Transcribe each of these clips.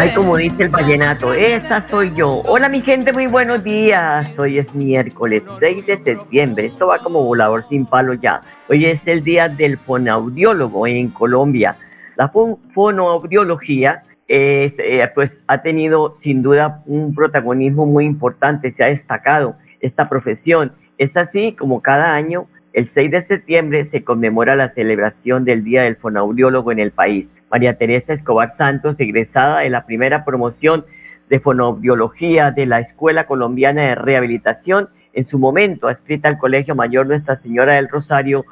Ay, como dice el vallenato, esa soy yo. Hola mi gente, muy buenos días. Hoy es miércoles 6 de septiembre. Esto va como volador sin palo ya. Hoy es el día del fonaudiólogo en Colombia. La fonoaudiología es, eh, pues, ha tenido sin duda un protagonismo muy importante, se ha destacado esta profesión. Es así como cada año, el 6 de septiembre, se conmemora la celebración del Día del Fonaudiólogo en el país. María Teresa Escobar Santos, egresada de la primera promoción de fonobiología de la Escuela Colombiana de Rehabilitación, en su momento adscrita al Colegio Mayor Nuestra Señora del Rosario,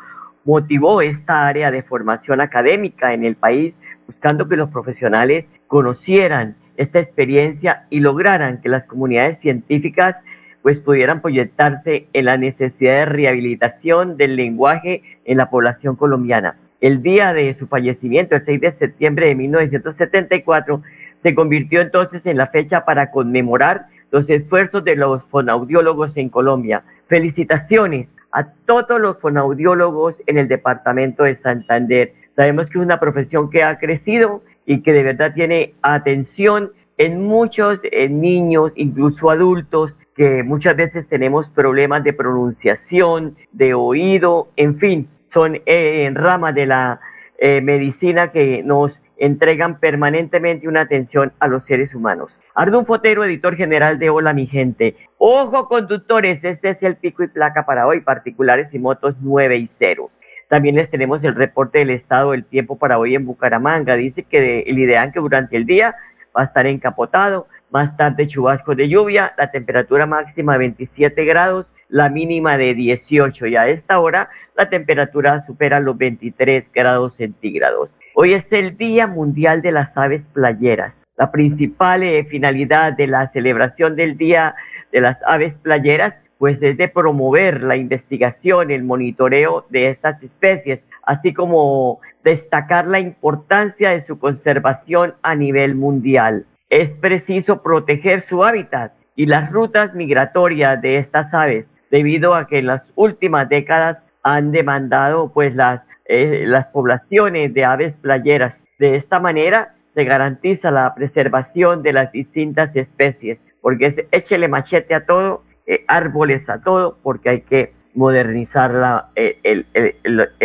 motivó esta área de formación académica en el país, buscando que los profesionales conocieran esta experiencia y lograran que las comunidades científicas pues pudieran proyectarse en la necesidad de rehabilitación del lenguaje en la población colombiana el día de su fallecimiento, el 6 de septiembre de 1974, se convirtió entonces en la fecha para conmemorar los esfuerzos de los fonaudiólogos en Colombia. Felicitaciones a todos los fonaudiólogos en el departamento de Santander. Sabemos que es una profesión que ha crecido y que de verdad tiene atención en muchos niños, incluso adultos, que muchas veces tenemos problemas de pronunciación, de oído, en fin, son eh, ramas de la eh, medicina que nos entregan permanentemente una atención a los seres humanos. Ardun Fotero, editor general de Hola mi gente. Ojo conductores, este es el pico y placa para hoy, particulares y motos 9 y 0. También les tenemos el reporte del estado del tiempo para hoy en Bucaramanga. Dice que el ideal que durante el día va a estar encapotado, más tarde chubascos de lluvia, la temperatura máxima 27 grados, la mínima de 18 y a esta hora la temperatura supera los 23 grados centígrados. Hoy es el Día Mundial de las Aves Playeras. La principal eh, finalidad de la celebración del Día de las Aves Playeras pues es de promover la investigación, el monitoreo de estas especies, así como destacar la importancia de su conservación a nivel mundial. Es preciso proteger su hábitat y las rutas migratorias de estas aves, debido a que en las últimas décadas han demandado pues las, eh, las poblaciones de aves playeras. De esta manera se garantiza la preservación de las distintas especies, porque es échele machete a todo, eh, árboles a todo, porque hay que modernizar la, eh, el,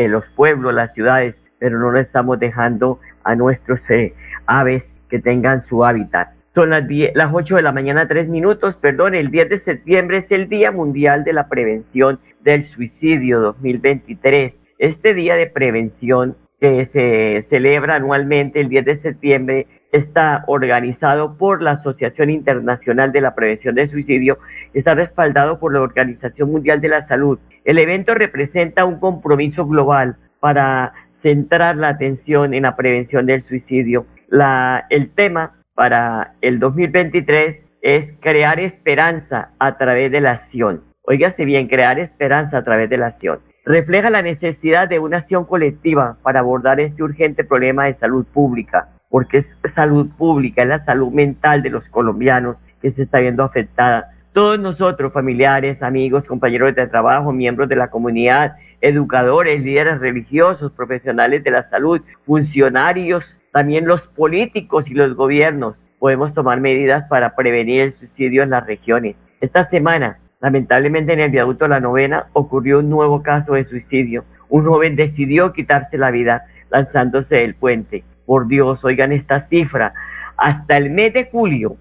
los pueblos, las ciudades, pero no le estamos dejando a nuestros aves que tengan su hábitat. Son las, 10, las 8 de la mañana, 3 minutos, perdón, el 10 de septiembre es el Día Mundial de la Prevención del Suicidio 2023. Este día de prevención que se celebra anualmente el 10 de septiembre está organizado por la Asociación Internacional de la Prevención del Suicidio, está respaldado por la Organización Mundial de la Salud. El evento representa un compromiso global para centrar la atención en la prevención del suicidio. La, el tema para el 2023 es crear esperanza a través de la acción. Óigase bien, crear esperanza a través de la acción. Refleja la necesidad de una acción colectiva para abordar este urgente problema de salud pública, porque es salud pública, es la salud mental de los colombianos que se está viendo afectada. Todos nosotros, familiares, amigos, compañeros de trabajo, miembros de la comunidad, educadores, líderes religiosos, profesionales de la salud, funcionarios, también los políticos y los gobiernos, podemos tomar medidas para prevenir el suicidio en las regiones. Esta semana Lamentablemente en el viaducto La Novena ocurrió un nuevo caso de suicidio. Un joven decidió quitarse la vida lanzándose del puente. Por Dios, oigan esta cifra. Hasta el mes de julio,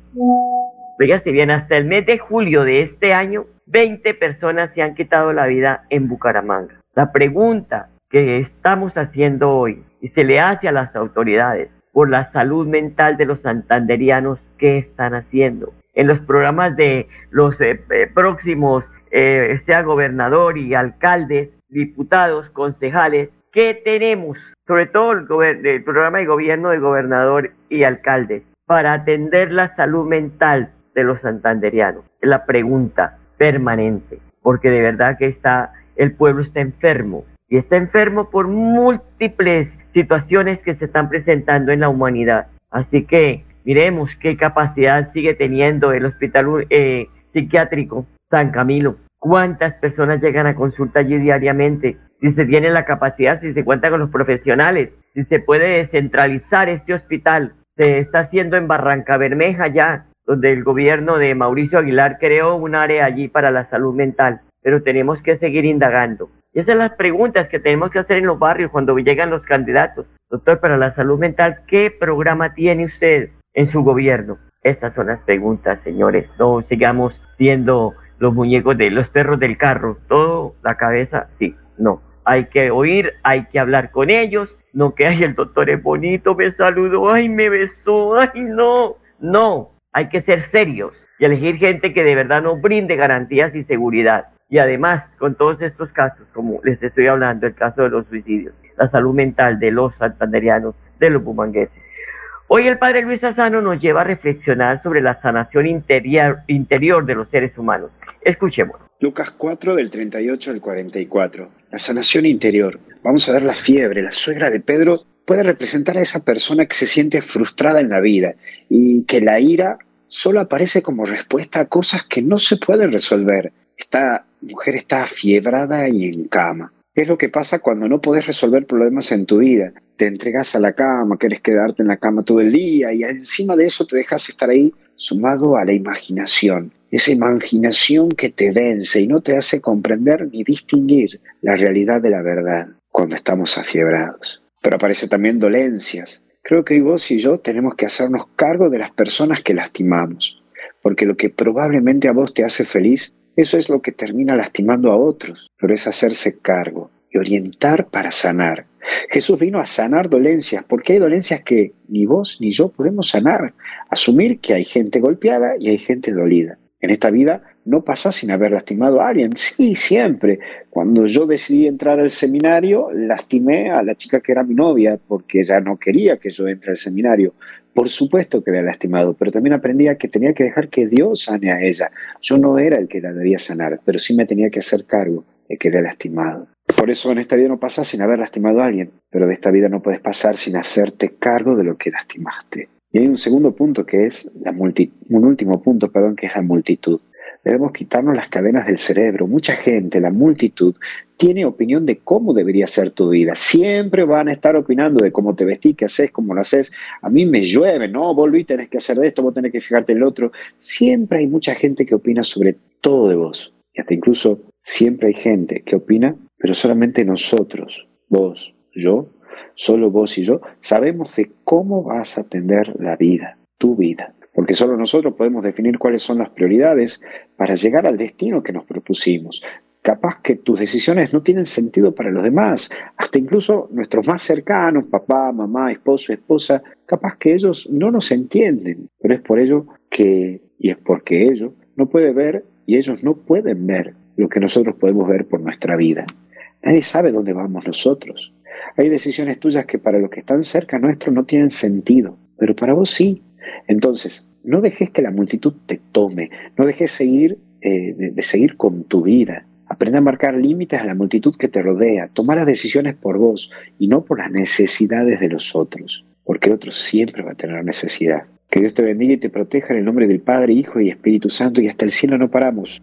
fíjense bien, hasta el mes de julio de este año, 20 personas se han quitado la vida en Bucaramanga. La pregunta que estamos haciendo hoy y se le hace a las autoridades por la salud mental de los santanderianos, ¿qué están haciendo? En los programas de los eh, eh, próximos, eh, sea gobernador y alcaldes, diputados, concejales, ¿qué tenemos? Sobre todo el, el programa de gobierno de gobernador y alcaldes para atender la salud mental de los santanderianos. Es la pregunta permanente, porque de verdad que está, el pueblo está enfermo y está enfermo por múltiples situaciones que se están presentando en la humanidad. Así que miremos qué capacidad sigue teniendo el hospital eh, psiquiátrico San Camilo. ¿Cuántas personas llegan a consulta allí diariamente? Si se tiene la capacidad, si se cuenta con los profesionales, si se puede descentralizar este hospital. Se está haciendo en Barranca Bermeja ya, donde el gobierno de Mauricio Aguilar creó un área allí para la salud mental. Pero tenemos que seguir indagando. Y esas son las preguntas que tenemos que hacer en los barrios cuando llegan los candidatos. Doctor, para la salud mental, ¿qué programa tiene usted en su gobierno? Esas son las preguntas, señores. No sigamos siendo los muñecos de los perros del carro. Todo la cabeza, sí, no. Hay que oír, hay que hablar con ellos. No que, ay, el doctor es bonito, me saludó, ay, me besó, ay, no. No, hay que ser serios y elegir gente que de verdad nos brinde garantías y seguridad. Y además, con todos estos casos, como les estoy hablando, el caso de los suicidios, la salud mental de los santanderianos, de los bumangueses. Hoy el padre Luis Asano nos lleva a reflexionar sobre la sanación interior, interior de los seres humanos. Escuchemos. Lucas 4 del 38 al 44. La sanación interior. Vamos a ver la fiebre. La suegra de Pedro puede representar a esa persona que se siente frustrada en la vida y que la ira solo aparece como respuesta a cosas que no se pueden resolver. Esta mujer está afiebrada y en cama. ¿Qué es lo que pasa cuando no puedes resolver problemas en tu vida? Te entregas a la cama, quieres quedarte en la cama todo el día y encima de eso te dejas estar ahí sumado a la imaginación. Esa imaginación que te vence y no te hace comprender ni distinguir la realidad de la verdad cuando estamos afiebrados. Pero aparece también dolencias. Creo que vos y yo tenemos que hacernos cargo de las personas que lastimamos, porque lo que probablemente a vos te hace feliz eso es lo que termina lastimando a otros, pero es hacerse cargo y orientar para sanar. Jesús vino a sanar dolencias, porque hay dolencias que ni vos ni yo podemos sanar. Asumir que hay gente golpeada y hay gente dolida. En esta vida no pasa sin haber lastimado a alguien. Sí, siempre. Cuando yo decidí entrar al seminario, lastimé a la chica que era mi novia porque ella no quería que yo entre al seminario. Por supuesto que le había lastimado, pero también aprendía que tenía que dejar que Dios sane a ella. Yo no era el que la debía sanar, pero sí me tenía que hacer cargo de que era lastimado. Por eso en esta vida no pasa sin haber lastimado a alguien, pero de esta vida no puedes pasar sin hacerte cargo de lo que lastimaste. Y hay un segundo punto que es la multitud, un último punto, perdón, que es la multitud. Debemos quitarnos las cadenas del cerebro. Mucha gente, la multitud, tiene opinión de cómo debería ser tu vida. Siempre van a estar opinando de cómo te vestís, qué haces, cómo lo haces. A mí me llueve, no, volví, tenés que hacer de esto, vos tenés que fijarte en el otro. Siempre hay mucha gente que opina sobre todo de vos. Y hasta incluso siempre hay gente que opina, pero solamente nosotros, vos, yo, solo vos y yo, sabemos de cómo vas a atender la vida, tu vida porque solo nosotros podemos definir cuáles son las prioridades para llegar al destino que nos propusimos. Capaz que tus decisiones no tienen sentido para los demás, hasta incluso nuestros más cercanos, papá, mamá, esposo, esposa, capaz que ellos no nos entienden, pero es por ello que, y es porque ellos no pueden ver y ellos no pueden ver lo que nosotros podemos ver por nuestra vida. Nadie sabe dónde vamos nosotros. Hay decisiones tuyas que para los que están cerca nuestro no tienen sentido, pero para vos sí. Entonces, no dejes que la multitud te tome, no dejes seguir, eh, de, seguir con tu vida. Aprende a marcar límites a la multitud que te rodea, toma las decisiones por vos y no por las necesidades de los otros, porque el otro siempre va a tener necesidad. Que Dios te bendiga y te proteja en el nombre del Padre, Hijo y Espíritu Santo y hasta el cielo no paramos.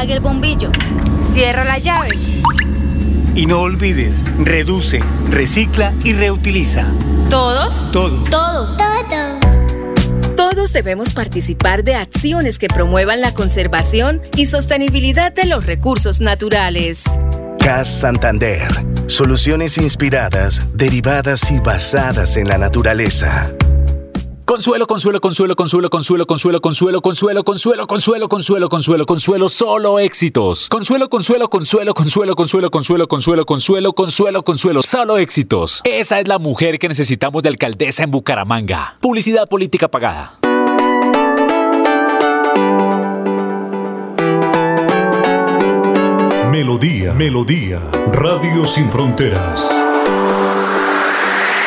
Apague el bombillo Cierra la llave. Y no olvides, reduce, recicla y reutiliza. ¿Todos? Todos. Todos. Todos. Todos debemos participar de acciones que promuevan la conservación y sostenibilidad de los recursos naturales. CAS Santander. Soluciones inspiradas, derivadas y basadas en la naturaleza. Consuelo, consuelo, consuelo, consuelo, consuelo, consuelo, consuelo, consuelo, consuelo, consuelo, consuelo, consuelo, consuelo, solo éxitos. Consuelo, consuelo, consuelo, consuelo, consuelo, consuelo, consuelo, consuelo, consuelo, consuelo, solo éxitos. Esa es la mujer que necesitamos de alcaldesa en Bucaramanga. Publicidad política pagada. Melodía, Melodía, Radio Sin Fronteras.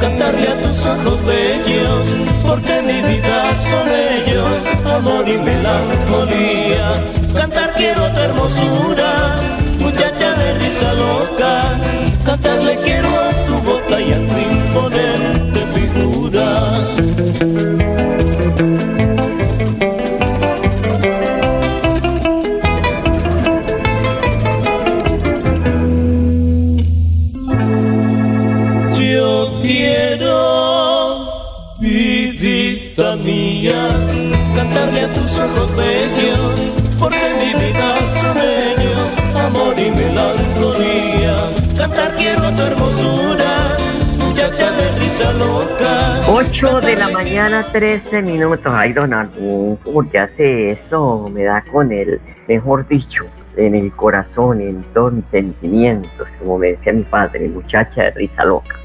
cantarle a tus ojos bellos, porque mi vida son ellos, amor y melancolía. Cantar quiero tu hermosura, muchacha de risa loca, cantarle quiero a tu boca y a tu la mañana, 13 minutos. Ay, don ¿por qué hace eso? Me da con el, mejor dicho, en el corazón, en todos mis sentimientos, como me decía mi padre, muchacha de risa loca.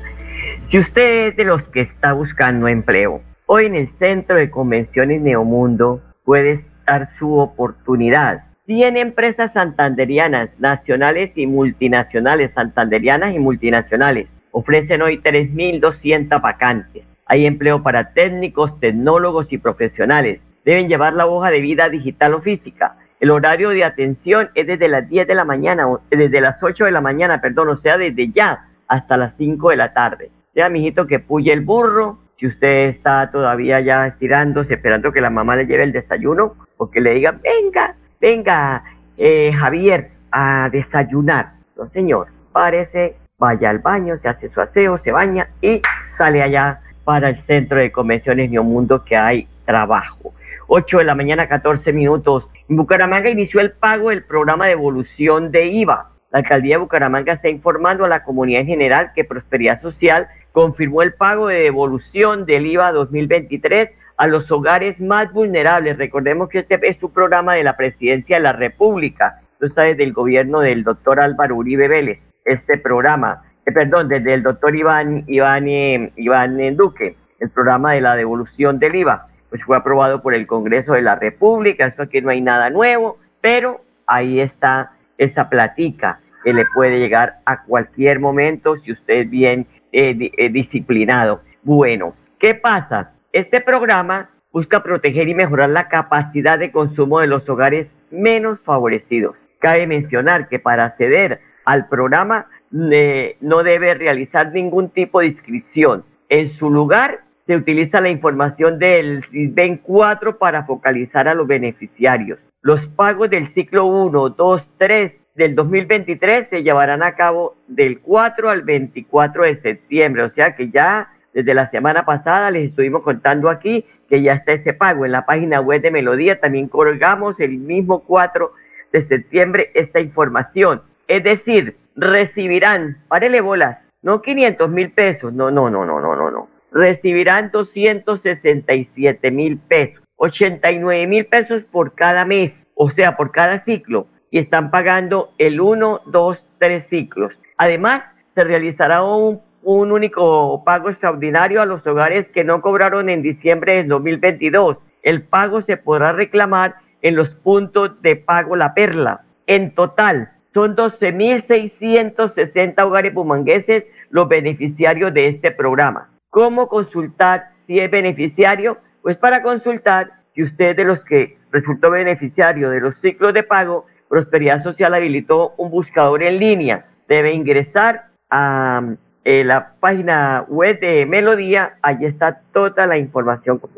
Si usted es de los que está buscando empleo, hoy en el Centro de Convenciones Neomundo puede estar su oportunidad. Tiene empresas santanderianas, nacionales y multinacionales, santanderianas y multinacionales. Ofrecen hoy 3.200 vacantes hay empleo para técnicos, tecnólogos y profesionales. Deben llevar la hoja de vida digital o física. El horario de atención es desde las 10 de la mañana, desde las 8 de la mañana, perdón, o sea, desde ya hasta las 5 de la tarde. Sea, mijito, que puye el burro. Si usted está todavía ya estirándose, esperando que la mamá le lleve el desayuno, o que le diga, venga, venga, eh, Javier, a desayunar. No, señor, párese, vaya al baño, se hace su aseo, se baña y sale allá para el Centro de Convenciones Neomundo que hay trabajo. 8 de la mañana, 14 minutos. En Bucaramanga inició el pago del programa de evolución de IVA. La alcaldía de Bucaramanga está informando a la comunidad en general que Prosperidad Social confirmó el pago de devolución del IVA 2023 a los hogares más vulnerables. Recordemos que este es un programa de la Presidencia de la República. Esto está desde el gobierno del doctor Álvaro Uribe Vélez. Este programa eh, perdón, desde el doctor Iván, Iván, eh, Iván Duque, el programa de la devolución del IVA, pues fue aprobado por el Congreso de la República, esto aquí no hay nada nuevo, pero ahí está esa platica que le puede llegar a cualquier momento si usted es bien eh, disciplinado. Bueno, ¿qué pasa? Este programa busca proteger y mejorar la capacidad de consumo de los hogares menos favorecidos. Cabe mencionar que para acceder al programa no debe realizar ningún tipo de inscripción. En su lugar, se utiliza la información del SISBEN 4 para focalizar a los beneficiarios. Los pagos del ciclo 1, 2, 3 del 2023 se llevarán a cabo del 4 al 24 de septiembre, o sea que ya desde la semana pasada les estuvimos contando aquí que ya está ese pago. En la página web de Melodía también colgamos el mismo 4 de septiembre esta información. Es decir, recibirán, párele bolas, no 500 mil pesos, no, no, no, no, no, no, no. Recibirán 267 mil pesos, 89 mil pesos por cada mes, o sea, por cada ciclo, y están pagando el 1, 2, 3 ciclos. Además, se realizará un, un único pago extraordinario a los hogares que no cobraron en diciembre del 2022. El pago se podrá reclamar en los puntos de pago La Perla. En total, son 12.660 hogares bumangueses los beneficiarios de este programa. ¿Cómo consultar si es beneficiario? Pues para consultar, si usted de los que resultó beneficiario de los ciclos de pago, Prosperidad Social habilitó un buscador en línea. Debe ingresar a eh, la página web de Melodía. Allí está toda la información para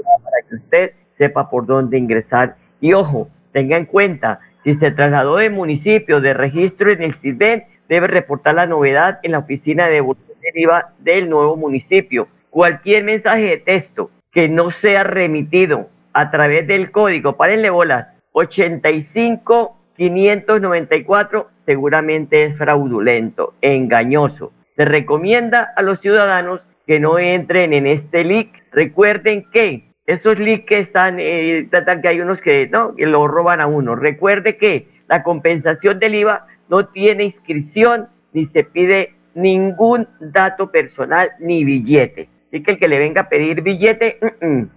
que usted sepa por dónde ingresar. Y ojo, tenga en cuenta, si se trasladó de municipio de registro en el CIDEN, debe reportar la novedad en la oficina de devolución deriva del nuevo municipio. Cualquier mensaje de texto que no sea remitido a través del código, párenle bolas, 85 594 seguramente es fraudulento, engañoso. Se recomienda a los ciudadanos que no entren en este leak. Recuerden que esos leaks que están, eh, que hay unos que no, lo roban a uno. Recuerde que la compensación del IVA no tiene inscripción ni se pide ningún dato personal ni billete. Así que el que le venga a pedir billete,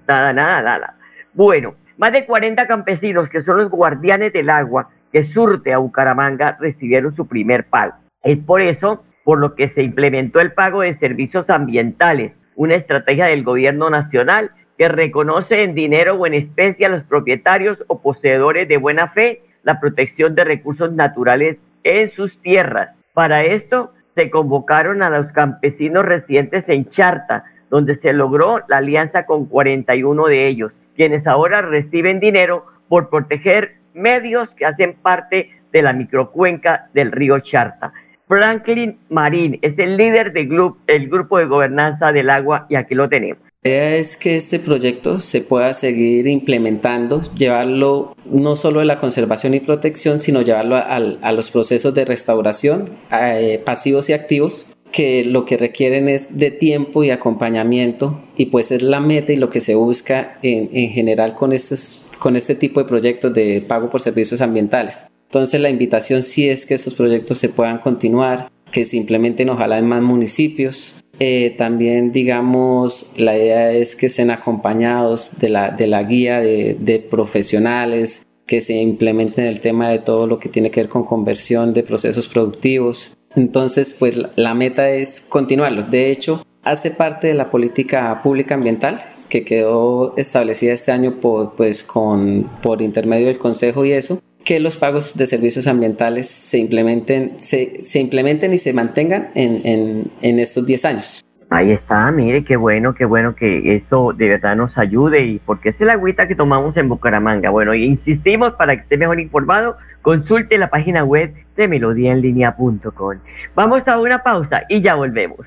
nada, nada, nada. Bueno, más de 40 campesinos que son los guardianes del agua que surte a Bucaramanga recibieron su primer pago. Es por eso por lo que se implementó el pago de servicios ambientales, una estrategia del gobierno nacional que reconoce en dinero o en especie a los propietarios o poseedores de buena fe la protección de recursos naturales en sus tierras. Para esto se convocaron a los campesinos residentes en Charta, donde se logró la alianza con 41 de ellos, quienes ahora reciben dinero por proteger medios que hacen parte de la microcuenca del río Charta. Franklin Marín es el líder del grupo, el grupo de gobernanza del agua y aquí lo tenemos. Idea es que este proyecto se pueda seguir implementando, llevarlo no solo de la conservación y protección, sino llevarlo a, los procesos de restauración eh, pasivos y activos que lo que requieren es de tiempo y acompañamiento y pues es la meta y lo que se busca en, en general con, estos, con este tipo de proyectos de pago por servicios ambientales. Entonces la invitación sí es que estos proyectos se puedan continuar, que se implementen ojalá más municipios, eh, también, digamos, la idea es que estén acompañados de la, de la guía de, profesionales, que se implementen el tema de todo lo que tiene que ver con conversión de procesos productivos. Entonces, pues la meta es continuarlo. De hecho, hace parte de la política pública ambiental que quedó establecida este año pues, con, por intermedio del Consejo y eso, que los pagos de servicios ambientales se implementen, se, se implementen y se mantengan en, en, en estos 10 años. Ahí está, mire, qué bueno, qué bueno que eso de verdad nos ayude y porque es el agüita que tomamos en Bucaramanga. Bueno, insistimos para que esté mejor informado, consulte la página web de melodiaenlinea.com. Vamos a una pausa y ya volvemos.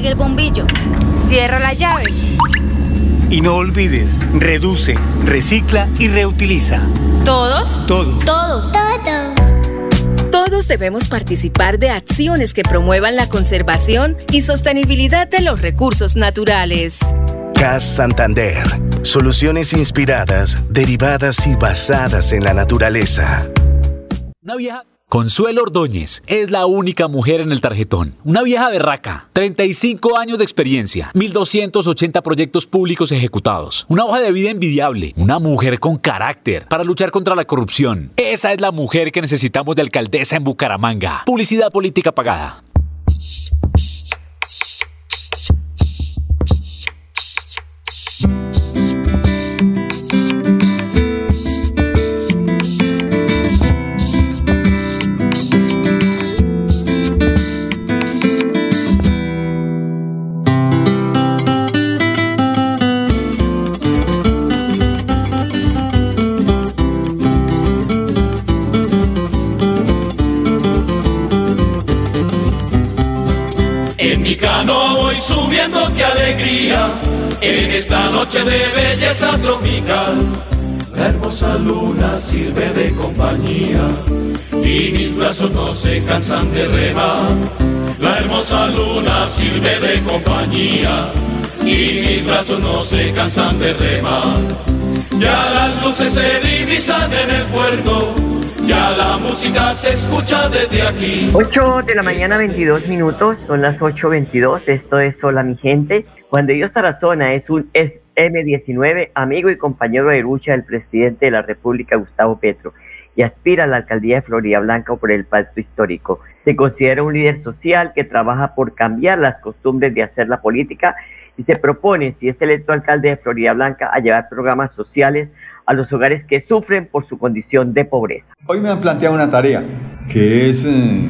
Apague el bombillo. Cierra la llave. Y no olvides, reduce, recicla y reutiliza. ¿Todos? Todos. Todos. Todos. Todos debemos participar de acciones que promuevan la conservación y sostenibilidad de los recursos naturales. CAS Santander. Soluciones inspiradas, derivadas y basadas en la naturaleza. Vieja Consuelo Ordóñez es la única mujer en el tarjetón. Una vieja berraca, 35 años de experiencia, 1280 proyectos públicos ejecutados, una hoja de vida envidiable, una mujer con carácter para luchar contra la corrupción. Esa es la mujer que necesitamos de alcaldesa en Bucaramanga. Publicidad política pagada. Esta noche de belleza tropical. La hermosa luna sirve de compañía y mis brazos no se cansan de remar. La hermosa luna sirve de compañía y mis brazos no se cansan de remar. Ya las luces se divisan en el puerto ya la música se escucha desde aquí. 8 de la mañana, 22 minutos, son las 8.22, esto es Hola mi gente. Cuando Dios Tarazona es un M19, amigo y compañero de lucha del presidente de la República, Gustavo Petro, y aspira a la alcaldía de Florida Blanca por el pacto histórico. Se considera un líder social que trabaja por cambiar las costumbres de hacer la política y se propone, si es electo alcalde de Florida Blanca, a llevar programas sociales a los hogares que sufren por su condición de pobreza. Hoy me han planteado una tarea, que es eh,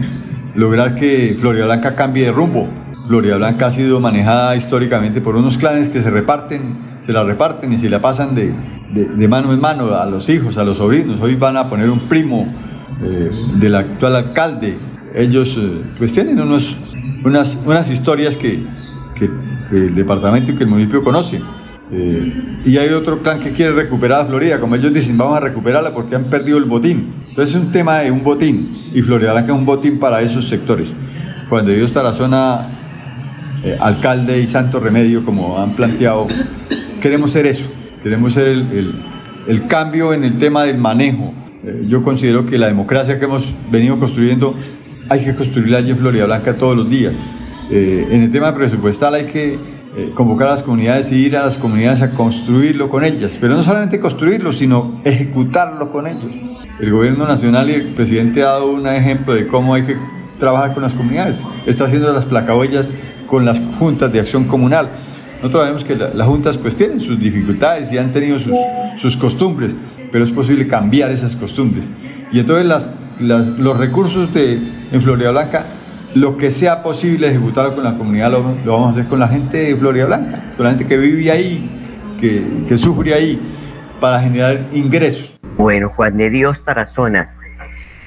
lograr que Florida Blanca cambie de rumbo. Florida Blanca ha sido manejada históricamente por unos clanes que se reparten, se la reparten y se la pasan de, de, mano en mano a los hijos, a los sobrinos. Hoy van a poner un primo eh, del actual alcalde. Ellos eh, pues tienen unas, unas historias que, que, que el departamento y que el municipio conocen eh, y hay otro clan que quiere recuperar a Florida, como ellos dicen, vamos a recuperarla porque han perdido el botín. Entonces es un tema de un botín y Florida Blanca es un botín para esos sectores. Cuando yo está la zona eh, alcalde y santo remedio, como han planteado, queremos ser eso, queremos ser el, el, cambio en el tema del manejo. Eh, yo considero que la democracia que hemos venido construyendo hay que construirla allí en Florida Blanca todos los días. en el tema presupuestal hay que eh, convocar a las comunidades y ir a las comunidades a construirlo con ellas, pero no solamente construirlo, sino ejecutarlo con ellos. El gobierno nacional y el presidente ha dado un ejemplo de cómo hay que trabajar con las comunidades. Está haciendo las placahuellas con las juntas de acción comunal. Nosotros sabemos que las juntas pues tienen sus dificultades y han tenido sus, sus costumbres, pero es posible cambiar esas costumbres. Y entonces las, los recursos de, en Florida Blanca lo que sea posible ejecutarlo con la comunidad lo, vamos a hacer con la gente de Florida Blanca, con la gente que vive ahí, que, sufre ahí, para generar ingresos. Bueno, Juan de Dios Tarazona,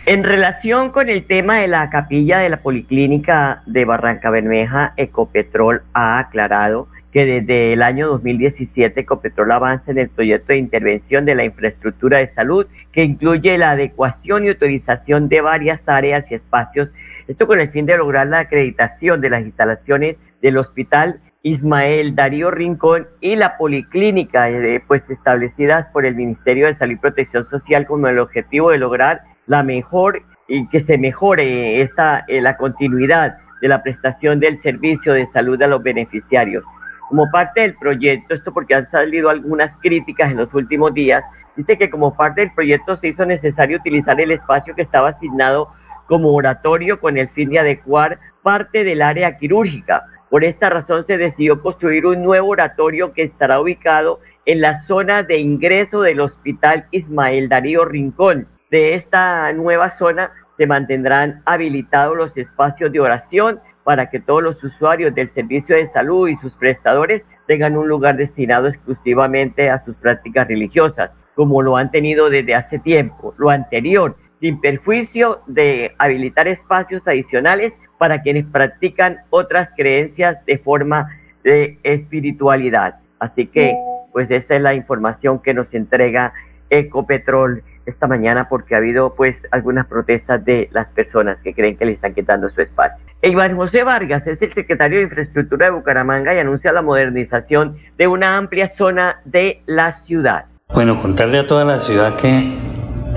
en relación con el tema de la capilla de la Policlínica de Barranca Bermeja, Ecopetrol ha aclarado que desde el año 2017 Ecopetrol avanza en el proyecto de intervención de la infraestructura de salud que incluye la adecuación y utilización de varias áreas y espacios esto con el fin de lograr la acreditación de las instalaciones del Hospital Ismael Darío Rincón y la policlínica eh, pues establecidas por el Ministerio de Salud y Protección Social con el objetivo de lograr la mejor y que se mejore esta eh, la continuidad de la prestación del servicio de salud a los beneficiarios. Como parte del proyecto, esto porque han salido algunas críticas en los últimos días, dice que como parte del proyecto se hizo necesario utilizar el espacio que estaba asignado como oratorio con el fin de adecuar parte del área quirúrgica. Por esta razón se decidió construir un nuevo oratorio que estará ubicado en la zona de ingreso del Hospital Ismael Darío Rincón. De esta nueva zona se mantendrán habilitados los espacios de oración para que todos los usuarios del servicio de salud y sus prestadores tengan un lugar destinado exclusivamente a sus prácticas religiosas, como lo han tenido desde hace tiempo. Lo anterior sin perjuicio de habilitar espacios adicionales para quienes practican otras creencias de forma de espiritualidad. Así que, pues esta es la información que nos entrega Ecopetrol esta mañana porque ha habido pues algunas protestas de las personas que creen que le están quitando su espacio. Iván José Vargas es el secretario de Infraestructura de Bucaramanga y anuncia la modernización de una amplia zona de la ciudad. Bueno, contarle a toda la ciudad que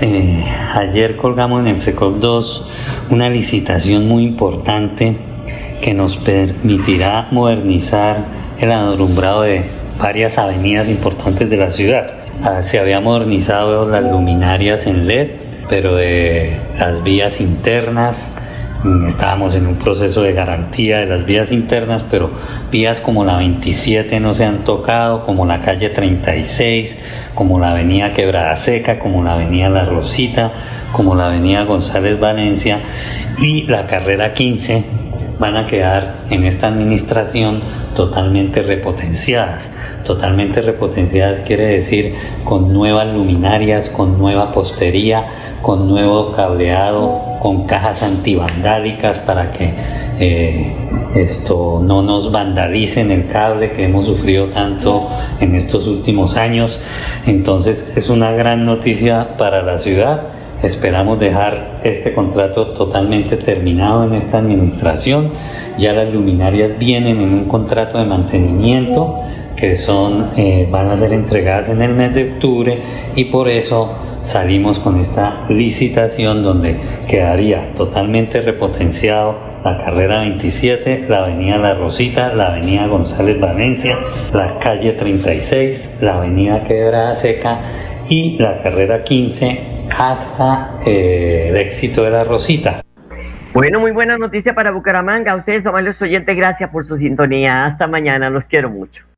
eh, ayer colgamos en el SECOP 2 una licitación muy importante que nos permitirá modernizar el alumbrado de varias avenidas importantes de la ciudad. Ah, se había modernizado las luminarias en LED, pero las vías internas Estábamos en un proceso de garantía de las vías internas, pero vías como la 27 no se han tocado, como la calle 36, como la avenida Quebrada Seca, como la avenida La Rosita, como la avenida González Valencia y la carrera 15 van a quedar en esta administración totalmente repotenciadas. Totalmente repotenciadas quiere decir con nuevas luminarias, con nueva postería, con nuevo cableado con cajas antivandálicas para que eh, esto no nos vandalicen el cable que hemos sufrido tanto en estos últimos años. Entonces es una gran noticia para la ciudad. Esperamos dejar este contrato totalmente terminado en esta administración. Ya las luminarias vienen en un contrato de mantenimiento que son, eh, van a ser entregadas en el mes de octubre y por eso salimos con esta licitación donde quedaría totalmente repotenciado la carrera 27, la avenida La Rosita, la avenida González Valencia, la calle 36, la avenida Quebrada Seca y la carrera 15 hasta eh, el éxito de La Rosita. Bueno, muy buena noticia para Bucaramanga. Ustedes, amables oyentes, gracias por su sintonía. Hasta mañana, los quiero mucho.